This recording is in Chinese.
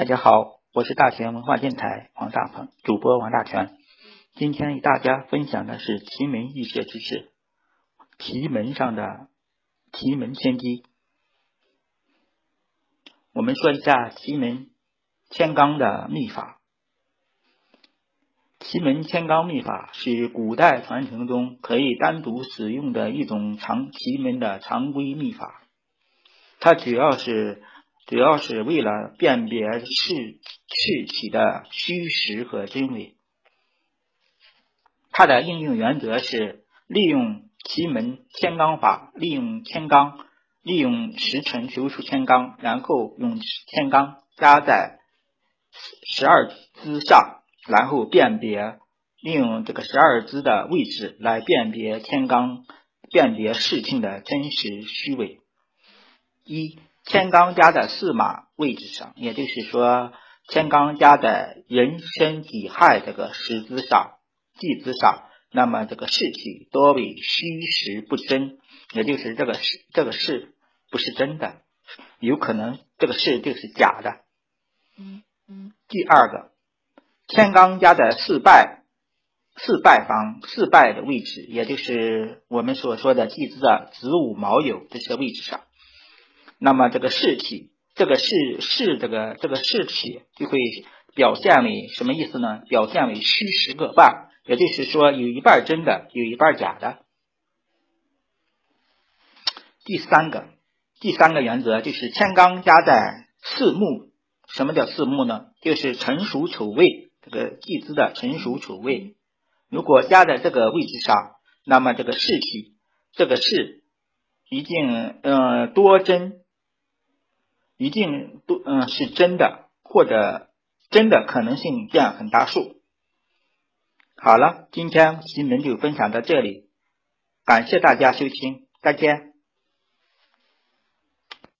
大家好，我是大全文化电台王大鹏，主播王大全。今天与大家分享的是奇门异穴知识，奇门上的奇门天机。我们说一下奇门天罡的秘法。奇门天罡秘法是古代传承中可以单独使用的一种常奇门的常规秘法，它主要是。主要是为了辨别事事体的虚实和真伪。它的应用原则是利用奇门天罡法，利用天罡，利用时辰求出天罡，然后用天罡加在十二支上，然后辨别，利用这个十二支的位置来辨别天罡，辨别事情的真实虚伪。一。天罡家的四马位置上，也就是说，天罡家的人身己亥这个时支上、地支上，那么这个事气多为虚实不真，也就是这个事这个事不是真的，有可能这个事就是假的。嗯嗯。第二个，天罡家的四败四败方四败的位置，也就是我们所说的地支的子午卯酉这些位置上。那么这个事体，这个事事这个这个事体就会表现为什么意思呢？表现为虚实各半，也就是说有一半真的，有一半假的。第三个，第三个原则就是天罡加在四木，什么叫四木呢？就是辰戌丑未这个地支的辰戌丑未，如果加在这个位置上，那么这个事体，这个事一定嗯多真。一定不嗯是真的，或者真的可能性占很大数。好了，今天新闻就分享到这里，感谢大家收听，再见。